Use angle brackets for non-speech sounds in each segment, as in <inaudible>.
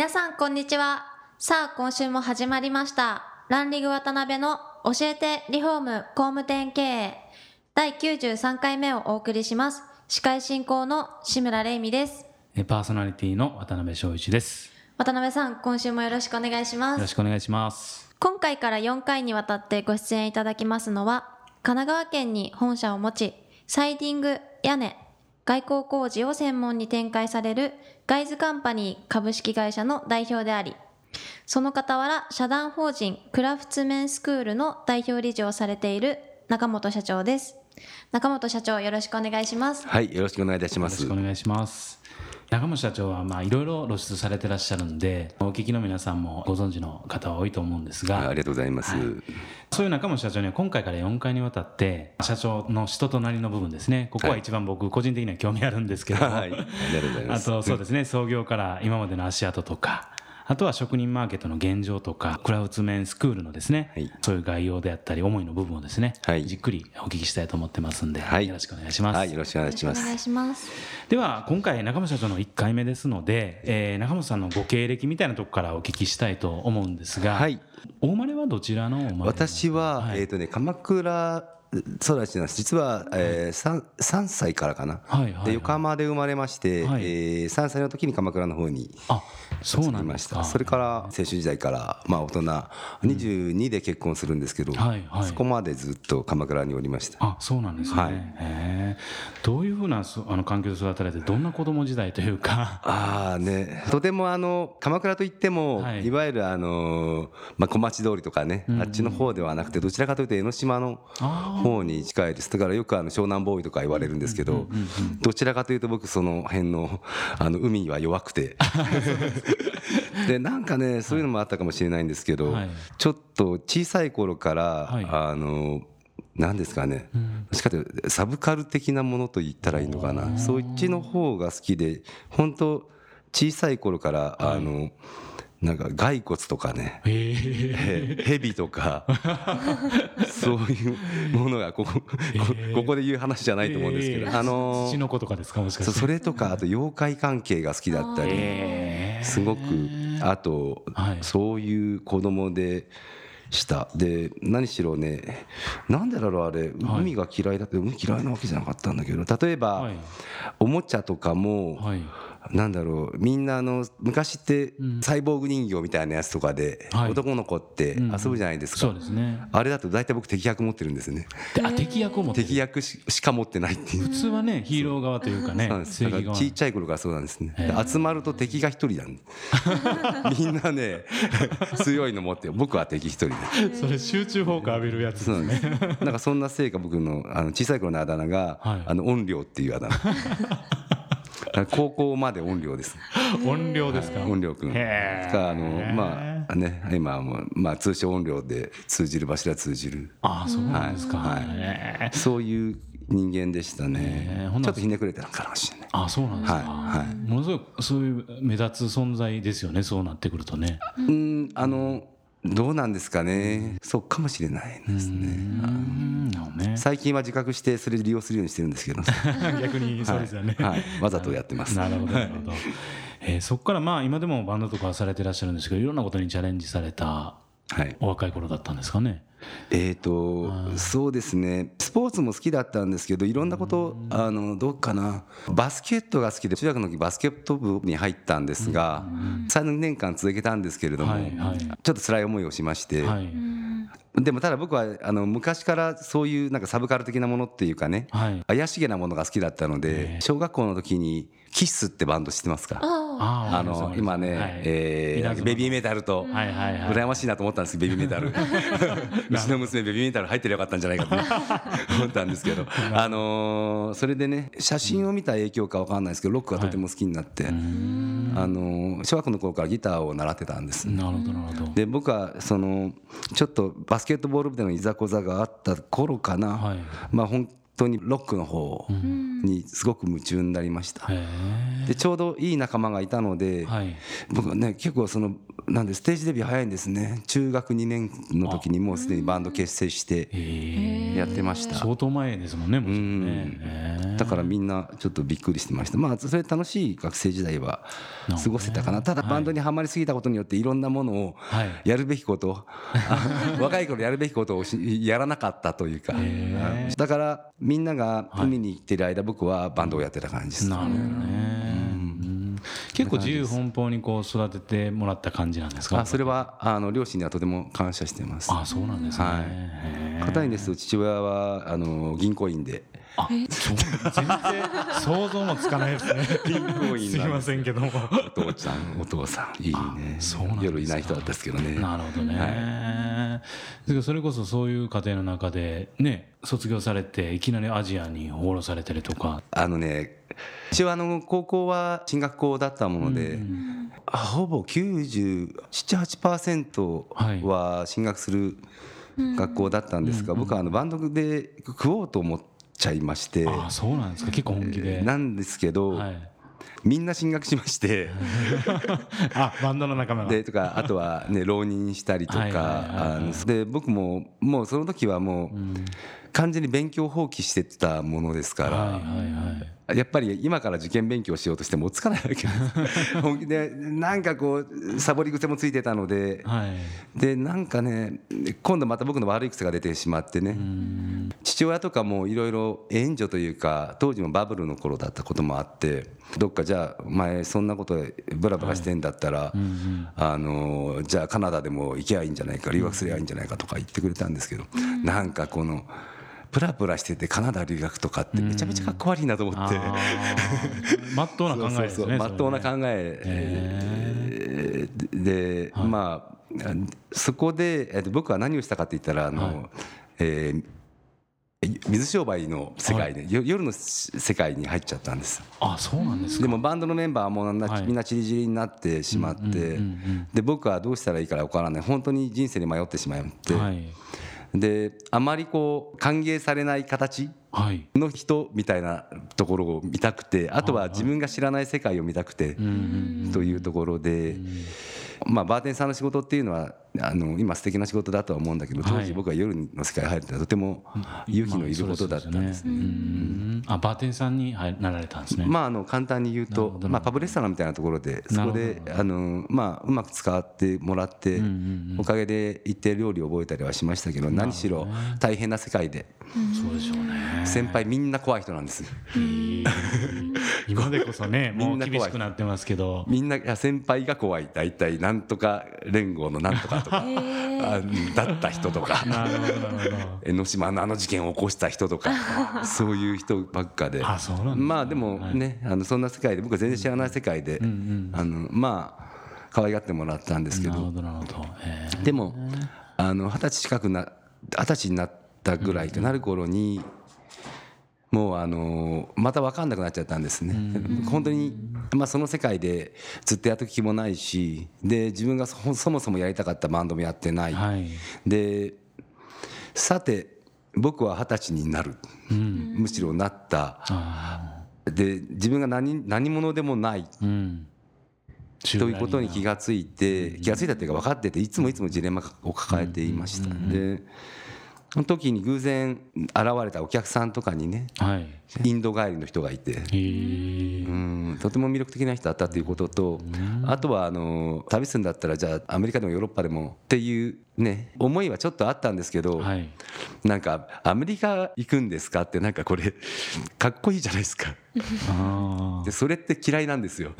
皆さんこんにちは。さあ今週も始まりました。ランリグ渡辺の教えてリフォーム工務店経営。第93回目をお送りします。司会進行の志村玲美です。パーソナリティの渡辺翔一です。渡辺さん今週もよろしくお願いします。よろしくお願いします。今回から4回にわたってご出演いただきますのは神奈川県に本社を持ちサイディング屋根外交工事を専門に展開されるガイズカンパニー株式会社の代表でありその傍ら社団法人クラフツメンスクールの代表理事をされている中本社長です。中本社長よろしくお願いします。はいよろしくお願いいたします。よろしくお願いします中本社長はまあいろいろ露出されてらっしゃるんでお聞きの皆さんもご存知の方は多いと思うんですがありがとうございます、はい、そういう中本社長には今回から4回にわたって社長の人となりの部分ですね。ここは一番僕個人的には興味あるんですけど、はい、あとそうですね。創業から今までの足跡とかあとは職人マーケットの現状とか、クラウツメンスクールのですね、はい、そういう概要であったり、思いの部分をですね、はい、じっくりお聞きしたいと思ってますんで、はい、よろしくお願いします。はい、よろしくお願いします。では、今回、中本社長の1回目ですので、えー、中本さんのご経歴みたいなところからお聞きしたいと思うんですが、はい、お生まれはどちらの私は、はい、えっ、ー、とね、鎌倉育ちなんです実は、えー、3, 3歳からかな、はいはいはい、で横浜で生まれまして、はい、えー、3歳の時に鎌倉の方にそうなんました。それから青春時代から、まあ、大人22で結婚するんですけど、うんはいはい、そこまでずっと鎌倉におりました。あそうなんですね、はい、どういうふうなあの環境で育てられてどんな子供時代というか。<laughs> ああね。とてもあの鎌倉といっても、はい、いわゆるあの、まあ、小町通りとかね、うんうん、あっちの方ではなくてどちらかというと江ノ島の方に近いです。だからよくあの湘南ボーイとか言われるんですけどどちらかというと僕その辺のあの海は弱くて。<laughs> でなんかねそういうのもあったかもしれないんですけど、はい、ちょっと小さい頃から、はい、あの何ですかね、うん、しかとサブカル的なものと言ったらいいのかな。そっちの方が好きで本当小さい頃から、はい、あのなんか骸骨とかね、ヘビとか。<laughs> そういうものがここここで言う話じゃないと思うんですけど、あの土の子とかですかもしかして。それとかあと妖怪関係が好きだったりすごくあとそういう子供で。した。で何しろねなんでだろうあれ海が嫌いだって海嫌いなわけじゃなかったんだけど例えばおもちゃとかも、はいなんだろうみんなあの昔ってサイボーグ人形みたいなやつとかで男の子って遊ぶじゃないですか、あれだと大体僕敵役持ってるんですね。あ敵役を持って敵役しか持ってないっていう。普通はねヒーロー側というかねそうです。ちっちゃい頃からそうなんですね。集まると敵が一人なん <laughs> みんなね強いの持って僕は敵一人で。それ集中砲火浴びるやつですね。なんかそんなせいか僕のあの小さい頃のあだ名が、あの音量っていうあだ名 <laughs> 高校まで音量です。音量ですか？音量君。あのまあね今はもうまあ通称音量で通じる場所は通じる。あそうなんですか。はい。そういう人間でしたね。ちょっとひねくれてたかもしれない。あそうなんですか。はい。ものすごいそういう目立つ存在ですよね。そうなってくるとね。うんあの。どうなんですかね、そうかもしれないですね。ね。最近は自覚してそれで利用するようにしてるんですけど <laughs> 逆にそうですよね、はい、はい、わざとやってます。なるほどなるほど。えー、そこからまあ今でもバンドとかされてらっしゃるんですけどいろんなことにチャレンジされたお若い頃だったんですかね。えーと、そうですね。スポーツも好きだったんですけどいろんなことあのどうかな。バスケットが好きで中学の時バスケット部に入ったんですが3年間続けたんですけれども、はいはい、ちょっと辛い思いをしまして。はい。でもただ僕はあの昔からそういうなんかサブカル的なものっていうかね、はい、怪しげなものが好きだったので小学校の時にキッスってバンド知ってますか？あの今ね、はえベビーメタルと羨ましいなと思ったんですベビーメタル。<laughs> <laughs> うちの娘ベビーメタル入ってりゃよかったんじゃないかと。<laughs> 思ったんですけど。あのそれでね写真を見た影響か分かんないですけどロックがとても好きになって、あの小学校の頃からギターを習ってたんです。なるほどなるほど。で僕はそのちょっとバスケットボール部でのいざこざがあった頃かな、はい、まあ本当にロックの方にすごく夢中になりました、でちょうどいい仲間がいたので、はい、僕ね結構そのなんでステージデビュー早いんですね。中学2年の時にもうすでにバンド結成してやってました。相当前ですもんねもちろん。ねだからみんなちょっとびっくりしてました。まあそれ楽しい学生時代は過ごせたかな。ただバンドにはまりすぎたことによっていろんなものをやるべきこと、<laughs> 若い頃やるべきことをやらなかったというか。だからみんなが海に行ってる間僕はバンドをやってた感じです、なるほどね、結構自由奔放にこう育ててもらった感じなんですか？あそれはあの両親にはとても感謝してます。あそうなんですね、はい、片にですと父親はあの銀行員であそう全然想像もつかないですね。すいませんけども。お父ちゃん。お父さん。いいね。そうなん夜いない人だったですけどね。なるほどね、はい、それこそそういう家庭の中でね卒業されていきなりアジアに放浪されてるとか。あのね一応あの高校は進学校だったもので、ほぼ978%は進学する学校だったんですが、僕はあのバンドで食おうと思っちゃいまして。あそうなんですか。結構本気で、なんですけど、はい、みんな進学しまして。<laughs> あバンドの仲間が。でとかあとはね浪人したりとかで僕ももうその時はもう、完全に勉強放棄してたものですから、はいはいはいやっぱり今から受験勉強しようとしても追つかないわけです。本 <laughs> 気でなんかこうサボり癖もついてたので、はい、でなんかね今度また僕の悪い癖が出てしまってね。父親とかもいろいろ援助というか当時もバブルの頃だったこともあってどっかじゃあお前そんなことブラブラしてんだったら、はいうんうん、あのじゃあカナダでも行けばいいんじゃないか留学すればいいんじゃないかとか言ってくれたんですけど、うん、なんかこの。プラプラしててカナダ留学とかってめちゃめちゃかっこ悪いなと思って。まっとうな考えですねまっとうな考え。で、まあそこで僕は何をしたかって言ったらあの、はい。えー水商売の世界で、はい、夜の世界に入っちゃったんです。あそうなんですでもバンドのメンバーもみんなちりぢりになってしまって、で僕はどうしたらいいから分からない。本当に人生に迷ってしまって、はい、であまりこう歓迎されない形の人みたいなところを見たくてあとは自分が知らない世界を見たくてというところで。まあ、バーテンさんの仕事っていうのはあの今素敵な仕事だとは思うんだけど当時僕は夜の世界に入るってとても勇気のいることだったんですね。あバーテンさんになられたんですね。まああの簡単に言うとまあパブレストランみたいなところでそこであのまあうまく使ってもらっておかげで一定料理を覚えたりはしましたけど何しろ大変な世界で。そうでしょうね。先輩みんな怖い人なんです。今でこそね <laughs> もう厳しくなってますけど。みんな先輩が怖い。大体なんとか連合のなんとかとかだった人とか <laughs> 江ノ島のあの事件を起こした人とか <laughs> そういう人ばっかで。まあでもねあのそんな世界で僕は全然知らない世界であのまあ可愛がってもらったんですけど。でもあの二十歳近くな二十歳になったぐらいとなる頃にもうあのまた分かんなくなっちゃったんですね。本当にまあその世界でずっとやってく気もないしで自分がそもそもやりたかったバンドもやってない、はい、でさて僕は二十歳になる、うん、むしろなった。で自分が何何者でもない、うん、ということに気が付いて気が付いたっていうか分かってていつもいつもジレンマを抱えていました。でその時に偶然現れたお客さんとかにね、はい、インド帰りの人がいて。うんとても魅力的な人だったということとあとはあの旅するんだったらじゃあアメリカでもヨーロッパでもっていうね思いはちょっとあったんですけど、はい、なんかアメリカ行くんですかってなんかこれかっこいいじゃないですか。でそれって嫌いなんですよ。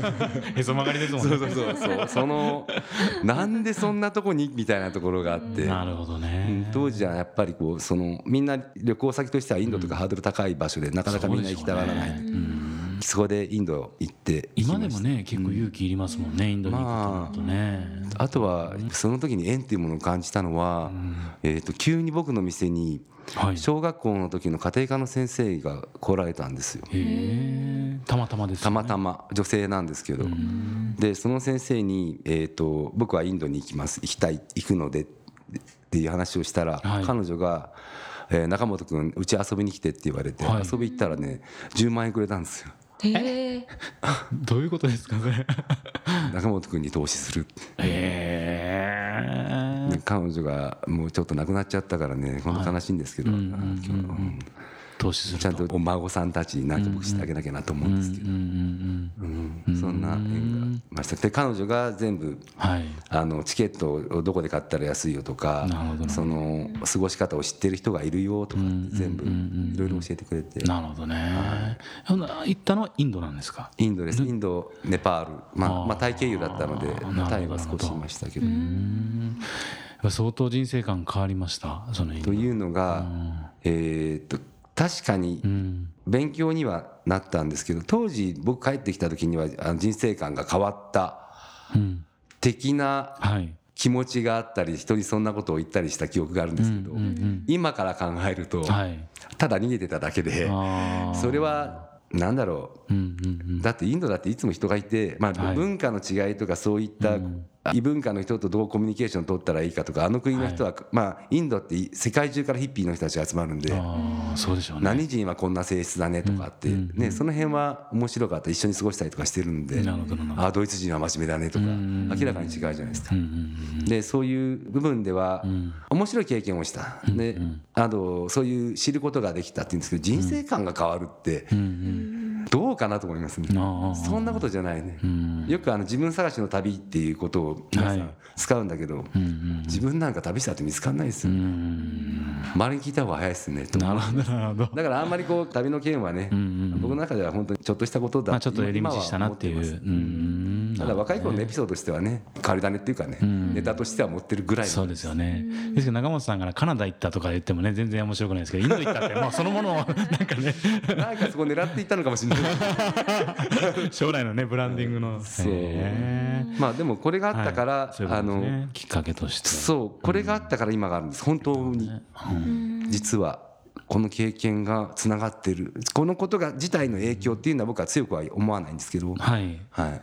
<laughs> へそ曲がりですもんね。そうそうそうそのなんでそんなとこにみたいなところがあって。なるほどね。当時はやっぱりこうそのみんな旅行先としてはインドとかハードル高い場所でなかなかみんな行きたがらない。そこでインド行って今でもね結構勇気いりますもんね、インドに行くとなるとね、あとはその時に縁っていうものを感じたのは、えー、と急に僕の店に小学校の時の家庭科の先生が来られたんですよ。たまたまです、ね、たまたま女性なんですけど。でその先生に、えーと「僕はインドに行きます。行きたい行くので」っていう話をしたら、はい、彼女が「えー、中本君うち遊びに来て」って言われて、はい、遊び行ったらね10万円くれたんですよ。えー、<laughs> どういうことですかそれ？中本君に投資する。へえー、彼女がもうちょっと亡くなっちゃったからね本当悲しいんですけど、はいうんうんうん投資するちゃんとお孫さんたちに何か僕してあげなきゃなと思うんですけど。そんな縁がました。で彼女が全部、はい、あのチケットをどこで買ったら安いよとかその過ごし方を知ってる人がいるよとか全部いろいろ教えてくれて。なるほどね、はい、行ったのはインドなんですか？インドです。インドネパール。まあまあタイ経由だったのでタイは少しいましたけど。相当人生観変わりました？そのというのがえっと確かに勉強にはなったんですけど当時僕帰ってきた時には人生観が変わった的な気持ちがあったり人にそんなことを言ったりした記憶があるんですけど今から考えるとただ逃げてただけでそれはなんだろう。だってインドだっていつも人がいてまあ文化の違いとかそういった異文化の人とどうコミュニケーションを取ったらいいかとかあの国の人は、まあインドって世界中からヒッピーの人たちが集まるんでそうでしょう、ね、何人はこんな性質だねとかって、ね、その辺は面白かった一緒に過ごしたりとかしてるんであドイツ人は真面目だねとか明らかに違うじゃないですか。でそういう部分では面白い経験をした。であとそういう知ることができたっていうんですけど人生観が変わるってどうかなと思いますね。そんなことじゃないね。よくあの自分探しの旅っていうことを皆さん使うんだけど、自分なんか旅したって見つかんないですよ、周りに聞いた方が早いですねなるほどなるほど。だからあんまりこう旅の件はね、僕の中では本当にちょっとしたことだまあちょっと寄り道したなっていう。ただ若い頃のエピソードとしてはね変わり種っていうかね、ネタとしては持ってるぐらいそうですよね。ですけど中本さんからカナダ行ったとか言ってもね全然面白くないですけどインド行ったってもうそのものをなんかね。なんかそこ狙っていったのかもしれない <laughs> 将来のねブランディングの。そう。まあでもこれがあったから、はい、あのきっかけとして。そうこれがあったから今があるんです。本当に、実はこの経験がつながってる。このことが自体の影響っていうのは僕は強くは思わないんですけど、はい。はい、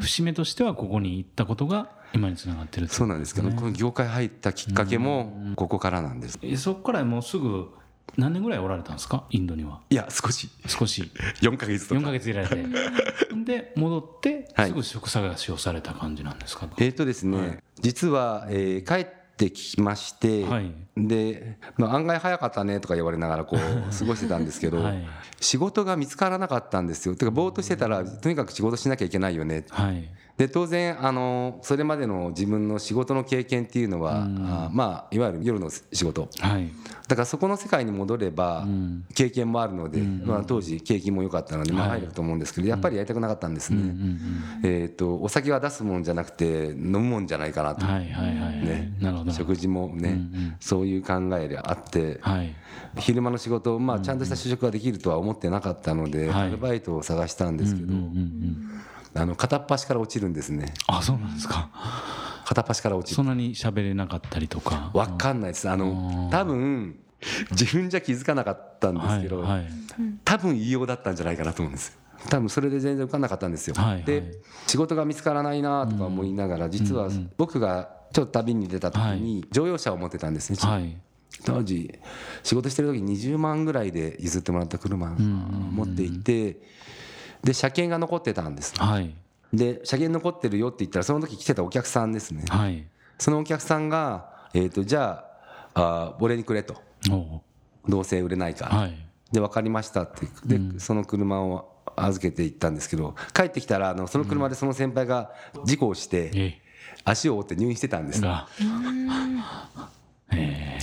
節目としてはここに行ったことが今につながってる、そうなんですけどこの業界入ったきっかけもここからなんです、そこからもうすぐ何年ぐらいおられたんですか？インドには。いや少し。少し。4か月とか。4か月いられてで <laughs> 戻ってすぐ職探しをされた感じなんですか、はい、えっ、ー、とですね、はい、実は、えー、帰ってきまして、はい、で、まあ、案外早かったねとか言われながらこう <laughs> 過ごしてたんですけど、はい、仕事が見つからなかったんですよ。てかぼーっとしてたらとにかく仕事しなきゃいけないよね、はい、で当然あのそれまでの自分の仕事の経験っていうのは、あまあいわゆる夜の仕事、はい、だからそこの世界に戻れば経験もあるので、まあ、当時景気も良かったので、まあ、入ると思うんですけどやっぱりやりたくなかったんですね、えー、とお酒は出すもんじゃなくて飲むもんじゃないかなと、ね、食事もね、そういう考えであって、昼間の仕事、まあ、ちゃんとした就職ができるとは思ってなかったので、アルバイトを探したんですけど。あの片っ端から落ちるんですね。あそうなんですか。片っ端から落ちる。そんなに喋れなかったりとか。分かんないです。あの多分自分じゃ気づかなかったんですけど、はいはい、多分異様だったんじゃないかなと思うんです。多分それで全然受かんなかったんですよ、はいはい、で仕事が見つからないなとか思いながら実は僕がちょっと旅に出た時に乗用車を持ってたんですね、は。い、当時仕事してる時20万ぐらいで譲ってもらった車持っていてで車検が残ってたんです、はい、で車検残ってるよって言ったらその時来てたお客さんですね、はい、そのお客さんが、えーと、じゃああ俺にくれと。どうせ売れないから、はい、で分かりましたって。で、うん、その車を預けていったんですけど帰ってきたらあのその車でその先輩が事故をして、足を折って入院してたんです。<laughs>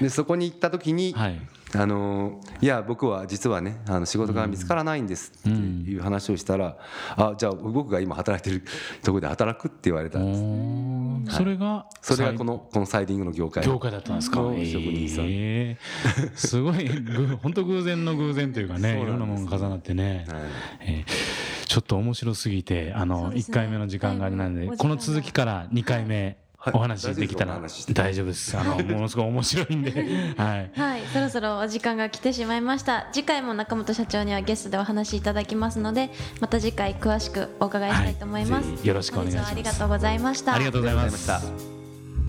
でそこに行った時に、はい、あのいや僕は実はねあの仕事が見つからないんですっていう話をしたら、うん、あじゃあ僕が今働いてるところで働くって言われたんです、はい、それがそれがこのこのサイディングの業界。業界だったんですか？職人さん、えー、すごい <laughs> 本当偶然の偶然というかねいろんなものが重なってね、はい。えーちょっと面白すぎてあの、ね、1回目の時間があれなんでこの続きから2回目、お話できたら大丈夫です。あのものすごい面白いんで、<laughs> はい、はい、そろそろお時間が来てしまいました。次回も中本社長にはゲストでお話しいただきますので、また次回詳しくお伺いしたいと思います。はい、よろしくお願いします。ありがとうございました。ありがとうございました。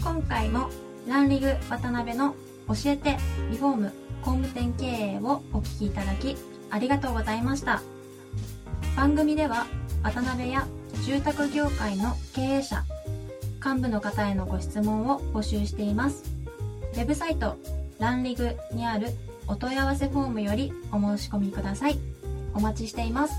今回もランリグ渡辺の教えてリフォーム工務店経営をお聞きいただきありがとうございました。番組では渡辺や住宅業界の経営者幹部の方へのご質問を募集しています。ウェブサイトランリグにあるお問い合わせフォームよりお申し込みください。お待ちしています。